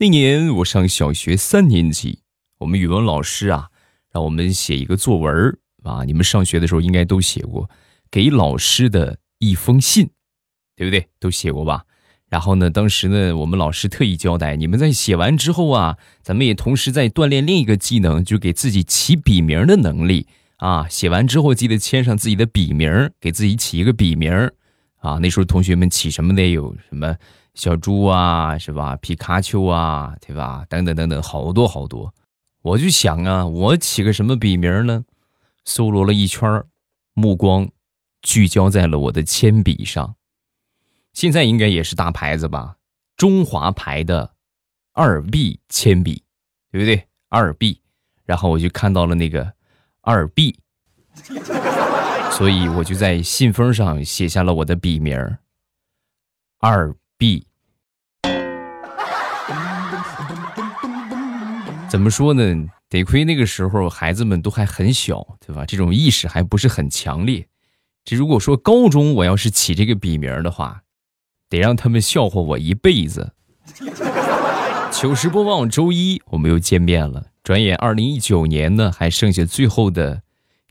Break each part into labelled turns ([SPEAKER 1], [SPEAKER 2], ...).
[SPEAKER 1] 那年我上小学三年级，我们语文老师啊，让我们写一个作文啊。你们上学的时候应该都写过，给老师的一封信，对不对？都写过吧？然后呢，当时呢，我们老师特意交代，你们在写完之后啊，咱们也同时在锻炼另一个技能，就给自己起笔名的能力啊。写完之后记得签上自己的笔名，给自己起一个笔名啊。那时候同学们起什么的有什么小猪啊，是吧？皮卡丘啊，对吧？等等等等，好多好多。我就想啊，我起个什么笔名呢？搜罗了一圈，目光聚焦在了我的铅笔上。现在应该也是大牌子吧？中华牌的二 B 铅笔，对不对？二 B，然后我就看到了那个二 B，所以我就在信封上写下了我的笔名二 B。怎么说呢？得亏那个时候孩子们都还很小，对吧？这种意识还不是很强烈。这如果说高中我要是起这个笔名的话，得让他们笑话我一辈子。糗事播报周一，我们又见面了。转眼二零一九年呢，还剩下最后的，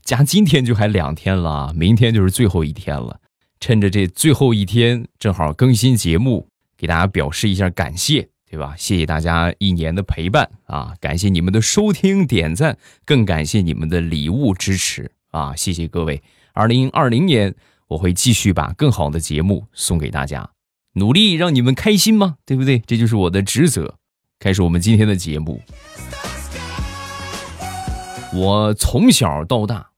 [SPEAKER 1] 加今天就还两天了，明天就是最后一天了。趁着这最后一天，正好更新节目，给大家表示一下感谢，对吧？谢谢大家一年的陪伴啊！感谢你们的收听、点赞，更感谢你们的礼物支持啊！谢谢各位。二零二零年，我会继续把更好的节目送给大家。努力让你们开心吗？对不对？这就是我的职责。开始我们今天的节目。我从小到大，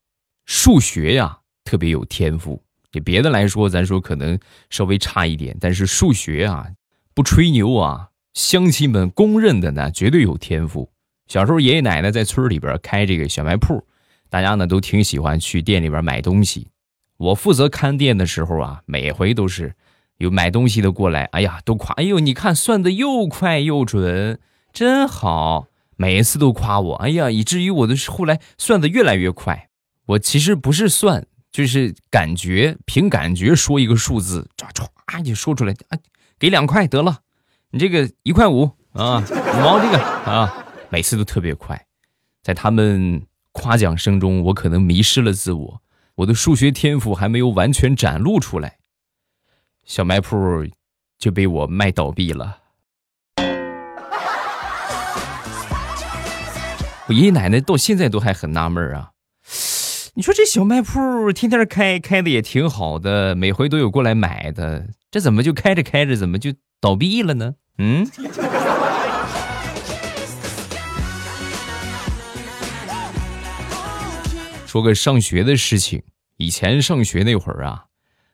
[SPEAKER 1] 数学呀特别有天赋。你别的来说，咱说可能稍微差一点，但是数学啊，不吹牛啊，乡亲们公认的呢，绝对有天赋。小时候爷爷奶奶在村里边开这个小卖铺，大家呢都挺喜欢去店里边买东西。我负责看店的时候啊，每回都是。有买东西的过来，哎呀，都夸，哎呦，你看算的又快又准，真好，每一次都夸我，哎呀，以至于我的后来算的越来越快。我其实不是算，就是感觉，凭感觉说一个数字，唰唰就说出来，啊，给两块得了，你这个一块五啊，五毛这个啊，每次都特别快。在他们夸奖声中，我可能迷失了自我，我的数学天赋还没有完全展露出来。小卖铺就被我卖倒闭了。我爷爷奶奶到现在都还很纳闷啊，你说这小卖铺天天开，开的也挺好的，每回都有过来买的，这怎么就开着开着怎么就倒闭了呢？嗯。说个上学的事情，以前上学那会儿啊，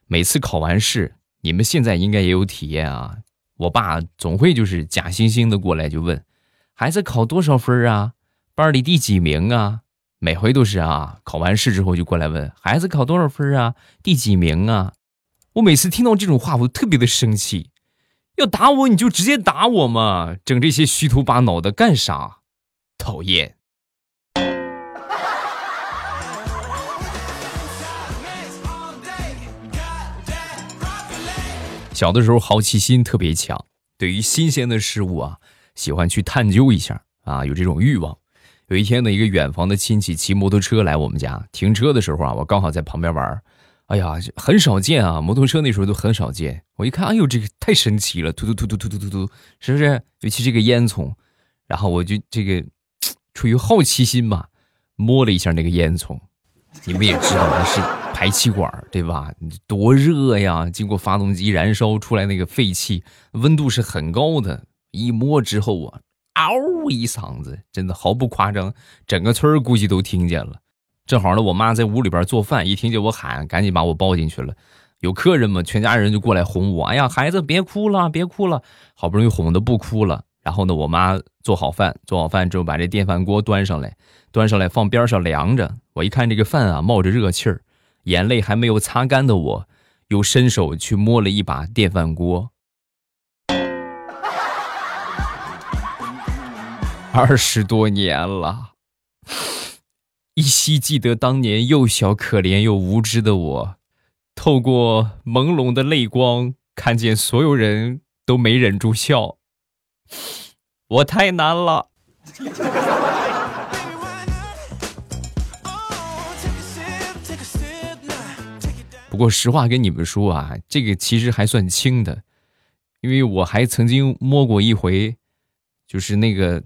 [SPEAKER 1] 每次考完试。你们现在应该也有体验啊！我爸总会就是假惺惺的过来就问，孩子考多少分啊？班里第几名啊？每回都是啊，考完试之后就过来问孩子考多少分啊？第几名啊？我每次听到这种话，我特别的生气。要打我你就直接打我嘛，整这些虚头巴脑的干啥？讨厌。小的时候好奇心特别强，对于新鲜的事物啊，喜欢去探究一下啊，有这种欲望。有一天呢，一个远房的亲戚骑摩托车来我们家停车的时候啊，我刚好在旁边玩哎呀，很少见啊，摩托车那时候都很少见。我一看，哎呦，这个太神奇了，突突突突突突突突，是不是？尤其这个烟囱，然后我就这个出于好奇心嘛，摸了一下那个烟囱。你们也知道那是排气管，对吧？多热呀！经过发动机燃烧出来那个废气，温度是很高的。一摸之后啊，嗷一嗓子，真的毫不夸张，整个村估计都听见了。正好呢，我妈在屋里边做饭，一听见我喊，赶紧把我抱进去了。有客人嘛，全家人就过来哄我。哎呀，孩子别哭了，别哭了，好不容易哄的不哭了。然后呢，我妈做好饭，做好饭之后把这电饭锅端上来，端上来放边上凉着。我一看这个饭啊，冒着热气儿，眼泪还没有擦干的我，又伸手去摸了一把电饭锅。二十多年了，依稀记得当年幼小可怜又无知的我，透过朦胧的泪光，看见所有人都没忍住笑。我太难了。不过实话跟你们说啊，这个其实还算轻的，因为我还曾经摸过一回，就是那个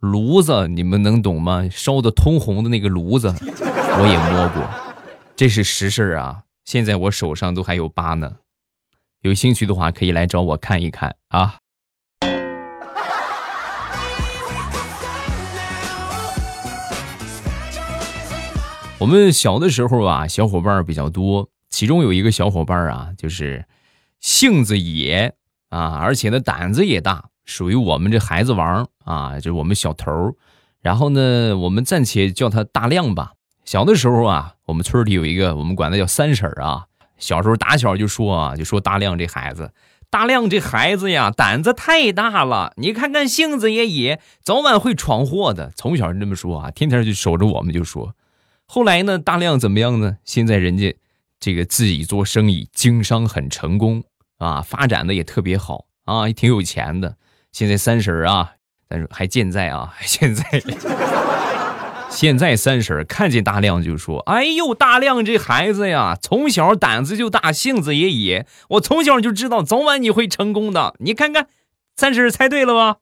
[SPEAKER 1] 炉子，你们能懂吗？烧的通红的那个炉子，我也摸过，这是实事啊。现在我手上都还有疤呢，有兴趣的话可以来找我看一看啊。我们小的时候啊，小伙伴比较多。其中有一个小伙伴啊，就是性子野啊，而且呢胆子也大，属于我们这孩子王啊，就是我们小头儿。然后呢，我们暂且叫他大亮吧。小的时候啊，我们村里有一个，我们管他叫三婶儿啊。小时候打小就说啊，就说大亮这孩子，大亮这孩子呀，胆子太大了。你看看性子也野，早晚会闯祸的。从小就这么说啊，天天就守着我们就说。后来呢，大亮怎么样呢？现在人家。这个自己做生意，经商很成功啊，发展的也特别好啊，也挺有钱的。现在三婶啊，但是还健在啊，现在现在三婶看见大亮就说：“哎呦，大亮这孩子呀，从小胆子就大，性子也野。我从小就知道，早晚你会成功的。你看看，三婶猜对了吧？”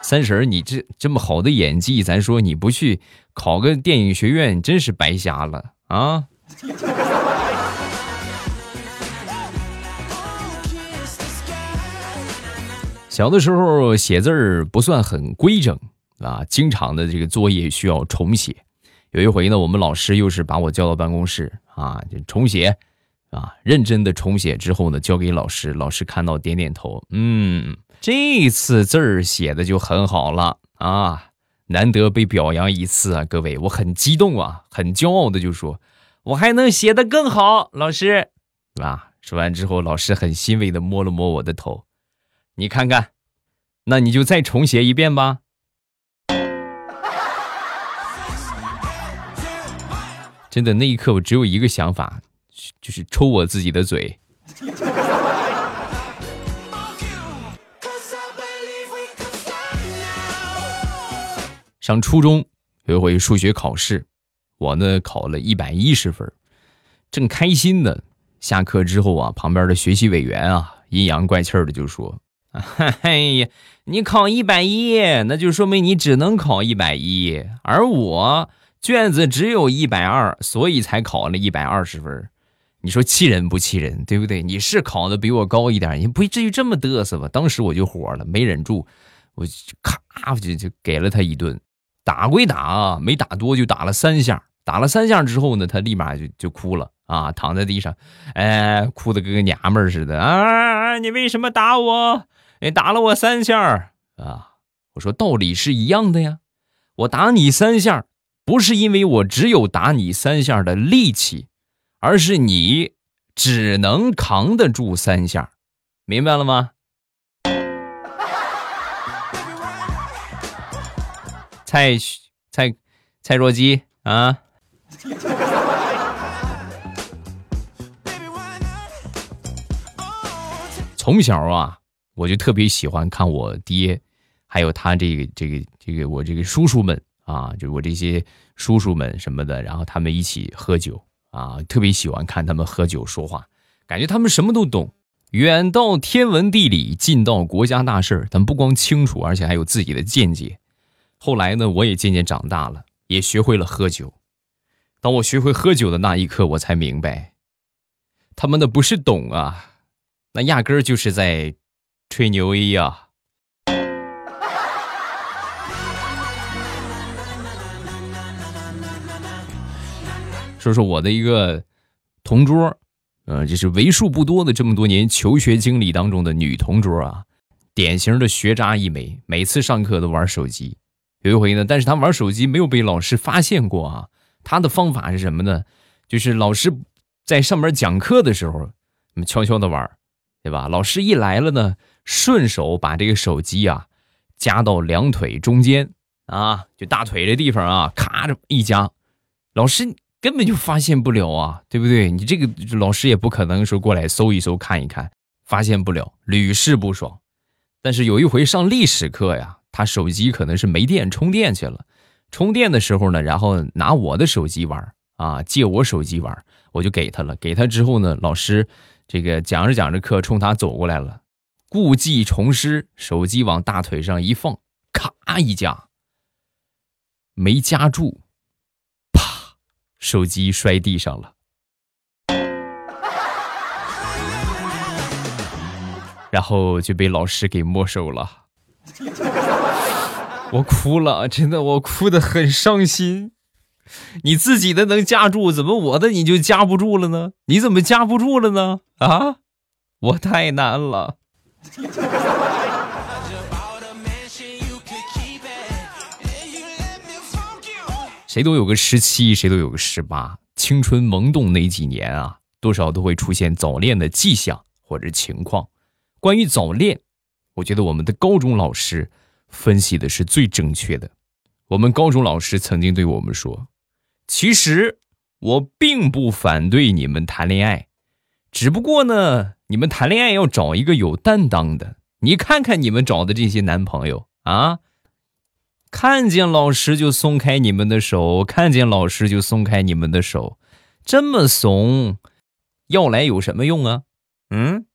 [SPEAKER 1] 三婶儿你这这么好的演技，咱说你不去考个电影学院，真是白瞎了啊！小的时候写字儿不算很规整啊，经常的这个作业需要重写。有一回呢，我们老师又是把我叫到办公室啊，就重写啊，认真的重写之后呢，交给老师，老师看到点点头，嗯。这次字儿写的就很好了啊，难得被表扬一次啊，各位，我很激动啊，很骄傲的就说，我还能写的更好，老师，啊，说完之后，老师很欣慰的摸了摸我的头，你看看，那你就再重写一遍吧。真的，那一刻我只有一个想法，就是抽我自己的嘴。上初中有一回数学考试，我呢考了一百一十分，正开心呢。下课之后啊，旁边的学习委员啊阴阳怪气的就说：“ 哎呀，你考一百一，那就说明你只能考一百一，而我卷子只有一百二，所以才考了一百二十分。你说气人不气人？对不对？你是考的比我高一点，你不至于这么嘚瑟吧？当时我就火了，没忍住，我咔就就给了他一顿。”打归打啊，没打多就打了三下。打了三下之后呢，他立马就就哭了啊，躺在地上，哎，哭的跟个娘们似的啊！你为什么打我？你打了我三下啊！我说道理是一样的呀，我打你三下，不是因为我只有打你三下的力气，而是你只能扛得住三下，明白了吗？蔡蔡蔡若姬啊！从小啊，我就特别喜欢看我爹，还有他这个这个这个我这个叔叔们啊，就我这些叔叔们什么的，然后他们一起喝酒啊，特别喜欢看他们喝酒说话，感觉他们什么都懂，远到天文地理，近到国家大事他们不光清楚，而且还有自己的见解。后来呢，我也渐渐长大了，也学会了喝酒。当我学会喝酒的那一刻，我才明白，他们的不是懂啊，那压根儿就是在吹牛一呀。说说我的一个同桌，呃，就是为数不多的这么多年求学经历当中的女同桌啊，典型的学渣一枚，每次上课都玩手机。有一回呢，但是他玩手机没有被老师发现过啊。他的方法是什么呢？就是老师在上面讲课的时候，那么悄悄的玩，对吧？老师一来了呢，顺手把这个手机啊夹到两腿中间啊，就大腿这地方啊，咔这么一夹，老师根本就发现不了啊，对不对？你这个老师也不可能说过来搜一搜看一看，发现不了，屡试不爽。但是有一回上历史课呀，他手机可能是没电充电去了，充电的时候呢，然后拿我的手机玩啊，借我手机玩，我就给他了。给他之后呢，老师这个讲着讲着课，冲他走过来了，故技重施，手机往大腿上一放，咔一夹，没夹住，啪，手机摔地上了。然后就被老师给没收了，我哭了，真的，我哭的很伤心。你自己的能夹住，怎么我的你就夹不住了呢？你怎么夹不住了呢？啊，我太难了。谁都有个十七，谁都有个十八，青春萌动那几年啊，多少都会出现早恋的迹象或者情况。关于早恋，我觉得我们的高中老师分析的是最正确的。我们高中老师曾经对我们说：“其实我并不反对你们谈恋爱，只不过呢，你们谈恋爱要找一个有担当的。你看看你们找的这些男朋友啊，看见老师就松开你们的手，看见老师就松开你们的手，这么怂，要来有什么用啊？嗯，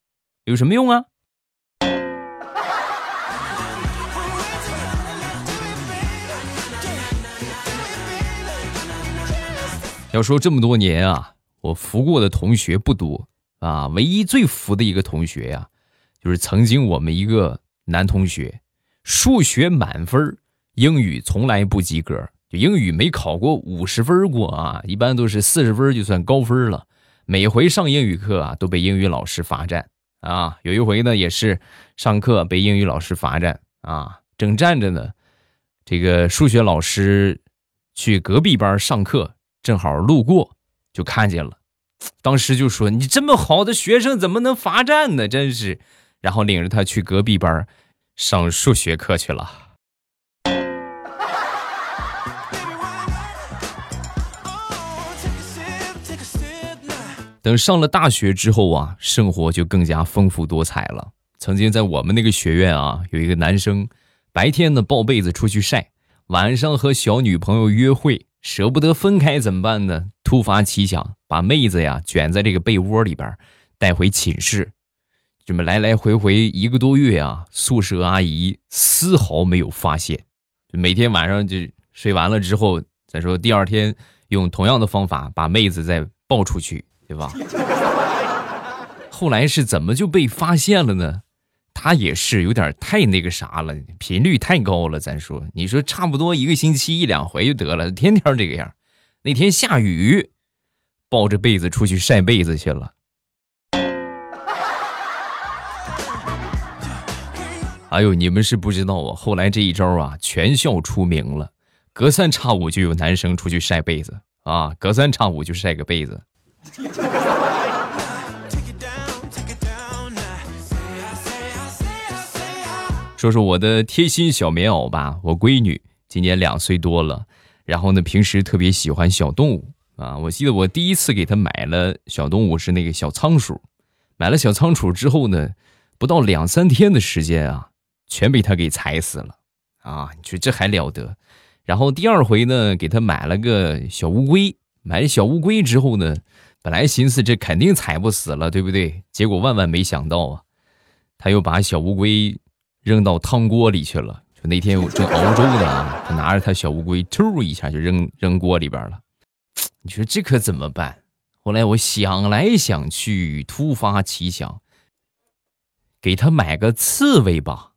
[SPEAKER 1] 有什么用啊？”要说这么多年啊，我服过的同学不多啊，唯一最服的一个同学呀，就是曾经我们一个男同学，数学满分，英语从来不及格，就英语没考过五十分过啊，一般都是四十分就算高分了。每回上英语课啊，都被英语老师罚站啊。有一回呢，也是上课被英语老师罚站啊，正站着呢，这个数学老师去隔壁班上课。正好路过，就看见了，当时就说：“你这么好的学生，怎么能罚站呢？真是！”然后领着他去隔壁班上数学课去了。等上了大学之后啊，生活就更加丰富多彩了。曾经在我们那个学院啊，有一个男生，白天呢抱被子出去晒，晚上和小女朋友约会。舍不得分开怎么办呢？突发奇想，把妹子呀卷在这个被窝里边，带回寝室。这么来来回回一个多月啊，宿舍阿姨丝毫没有发现。每天晚上就睡完了之后，再说第二天用同样的方法把妹子再抱出去，对吧？后来是怎么就被发现了呢？他也是有点太那个啥了，频率太高了。咱说，你说差不多一个星期一两回就得了，天天这个样。那天下雨，抱着被子出去晒被子去了。哎呦，你们是不知道啊，后来这一招啊，全校出名了，隔三差五就有男生出去晒被子啊，隔三差五就晒个被子。说说我的贴心小棉袄吧，我闺女今年两岁多了，然后呢，平时特别喜欢小动物啊。我记得我第一次给他买了小动物是那个小仓鼠，买了小仓鼠之后呢，不到两三天的时间啊，全被他给踩死了啊！你说这还了得？然后第二回呢，给他买了个小乌龟，买了小乌龟之后呢，本来寻思这肯定踩不死了，对不对？结果万万没想到啊，他又把小乌龟。扔到汤锅里去了。就那天我正熬粥呢，他拿着他小乌龟，突一下就扔扔锅里边了。你说这可怎么办？后来我想来想去，突发奇想，给他买个刺猬吧。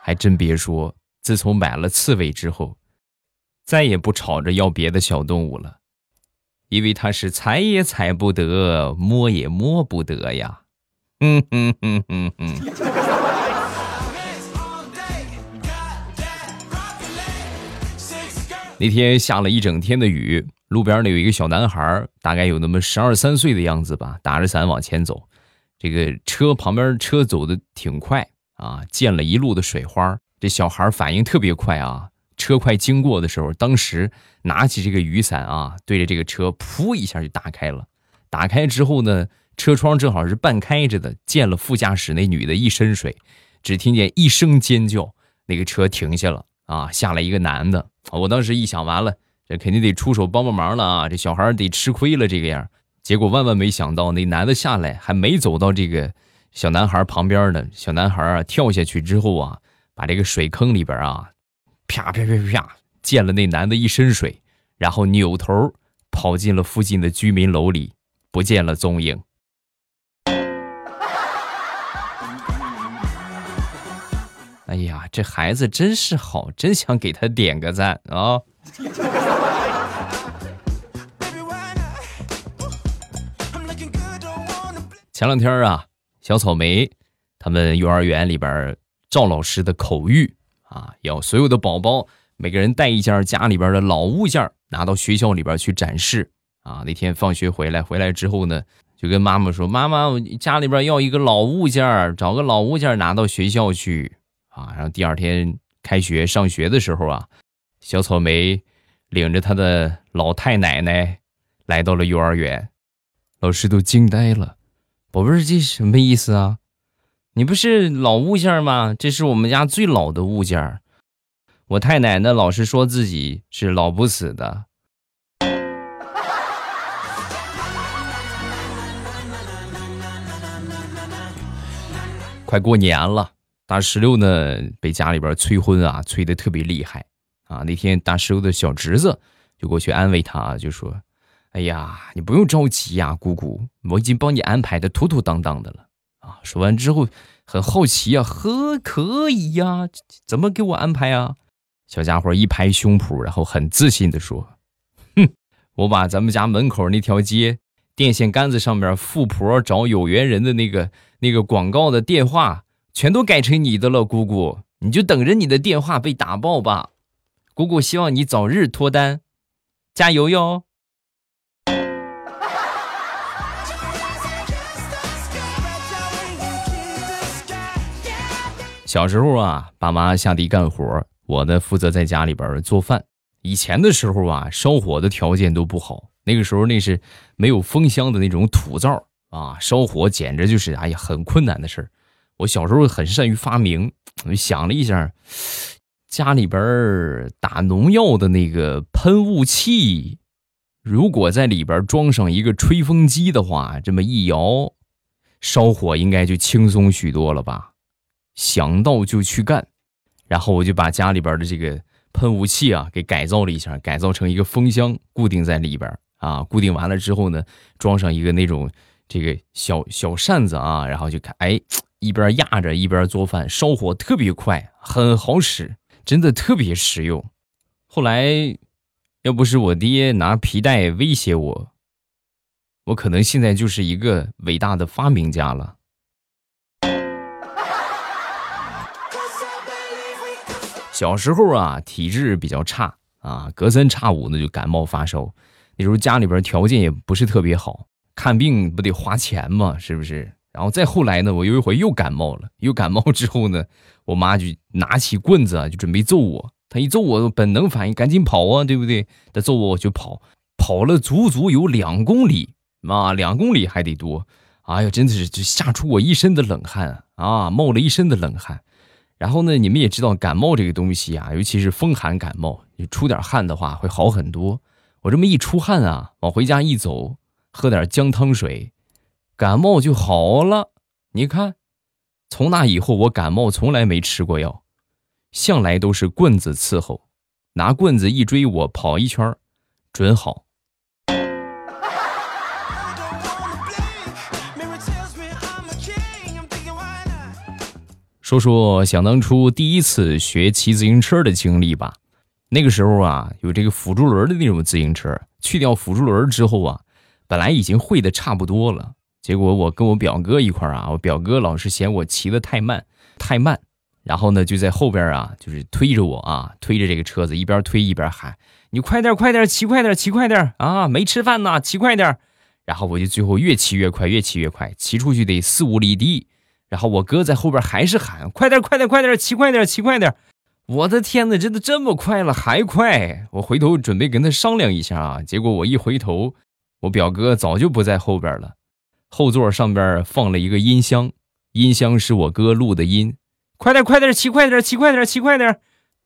[SPEAKER 1] 还真别说，自从买了刺猬之后，再也不吵着要别的小动物了。因为它是踩也踩不得，摸也摸不得呀。嗯哼哼哼哼。那天下了一整天的雨，路边呢有一个小男孩，大概有那么十二三岁的样子吧，打着伞往前走。这个车旁边车走的挺快啊，溅了一路的水花。这小孩反应特别快啊。车快经过的时候，当时拿起这个雨伞啊，对着这个车噗一下就打开了。打开之后呢，车窗正好是半开着的，溅了副驾驶那女的一身水，只听见一声尖叫，那个车停下了啊，下来一个男的。我当时一想，完了，这肯定得出手帮帮忙了啊，这小孩得吃亏了这个样。结果万万没想到，那男的下来还没走到这个小男孩旁边呢，小男孩啊跳下去之后啊，把这个水坑里边啊，啪啪啪啪啪溅了那男的一身水，然后扭头跑进了附近的居民楼里。不见了踪影。哎呀，这孩子真是好，真想给他点个赞啊！前两天啊，小草莓他们幼儿园里边赵老师的口谕啊，要所有的宝宝每个人带一件家里边的老物件拿到学校里边去展示。啊，那天放学回来，回来之后呢，就跟妈妈说：“妈妈，我家里边要一个老物件找个老物件拿到学校去。”啊，然后第二天开学上学的时候啊，小草莓领着他的老太奶奶来到了幼儿园，老师都惊呆了：“宝贝儿，这什么意思啊？你不是老物件吗？这是我们家最老的物件我太奶奶老是说自己是老不死的。”快过年了，大石榴呢被家里边催婚啊，催的特别厉害啊。那天大石榴的小侄子就过去安慰他，就说：“哎呀，你不用着急呀，姑姑，我已经帮你安排的妥妥当当的了啊。”说完之后很好奇啊，呵，可以呀，怎么给我安排啊？小家伙一拍胸脯，然后很自信的说：“ 哼，我把咱们家门口那条街电线杆子上面富婆找有缘人的那个。”那个广告的电话全都改成你的了，姑姑，你就等着你的电话被打爆吧。姑姑希望你早日脱单，加油哟！小时候啊，爸妈下地干活，我呢负责在家里边做饭。以前的时候啊，烧火的条件都不好，那个时候那是没有风箱的那种土灶。啊，烧火简直就是哎呀，很困难的事儿。我小时候很善于发明，我想了一下，家里边打农药的那个喷雾器，如果在里边装上一个吹风机的话，这么一摇，烧火应该就轻松许多了吧？想到就去干，然后我就把家里边的这个喷雾器啊给改造了一下，改造成一个风箱，固定在里边啊。固定完了之后呢，装上一个那种。这个小小扇子啊，然后就看，哎，一边压着一边做饭，烧火特别快，很好使，真的特别实用。后来，要不是我爹拿皮带威胁我，我可能现在就是一个伟大的发明家了。小时候啊，体质比较差啊，隔三差五的就感冒发烧，那时候家里边条件也不是特别好。看病不得花钱吗？是不是？然后再后来呢？我有一回又感冒了，又感冒之后呢，我妈就拿起棍子啊，就准备揍我。她一揍我，本能反应赶紧跑啊，对不对？她揍我我就跑，跑了足足有两公里啊，两公里还得多。哎呀，真的是就吓出我一身的冷汗啊，冒了一身的冷汗。然后呢，你们也知道感冒这个东西啊，尤其是风寒感冒，你出点汗的话会好很多。我这么一出汗啊，往回家一走。喝点姜汤水，感冒就好了。你看，从那以后我感冒从来没吃过药，向来都是棍子伺候，拿棍子一追我跑一圈准好。说说想当初第一次学骑自行车的经历吧。那个时候啊，有这个辅助轮的那种自行车，去掉辅助轮之后啊。本来已经会的差不多了，结果我跟我表哥一块儿啊，我表哥老是嫌我骑的太慢，太慢，然后呢就在后边啊，就是推着我啊，推着这个车子一边推一边喊：“你快点，快点，骑快点，骑快点啊！没吃饭呢，骑快点。”然后我就最后越骑越快，越骑越快，骑出去得四五里地。然后我哥在后边还是喊：“快点，快点，快点，骑快点，骑快点。”我的天哪，真的这么快了，还快！我回头准备跟他商量一下啊，结果我一回头，我表哥早就不在后边了，后座上边放了一个音箱，音箱是我哥录的音。快点，快点，骑快点，骑快点，骑快点！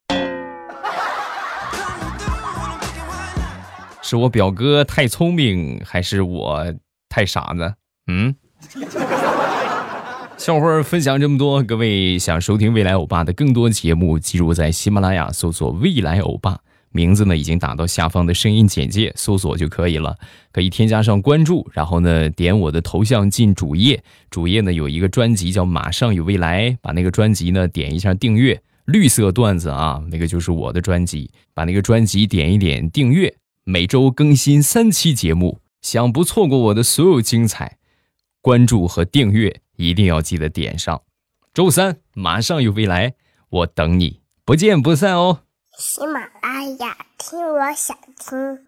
[SPEAKER 1] 是我表哥太聪明，还是我太傻呢？嗯。笑话分享这么多，各位想收听未来欧巴的更多节目，记住在喜马拉雅搜索“未来欧巴”，名字呢已经打到下方的声音简介，搜索就可以了。可以添加上关注，然后呢点我的头像进主页，主页呢有一个专辑叫《马上有未来》，把那个专辑呢点一下订阅，绿色段子啊，那个就是我的专辑，把那个专辑点一点订阅，每周更新三期节目，想不错过我的所有精彩，关注和订阅。一定要记得点上，周三马上有未来，我等你，不见不散哦。
[SPEAKER 2] 喜马拉雅听，我想听。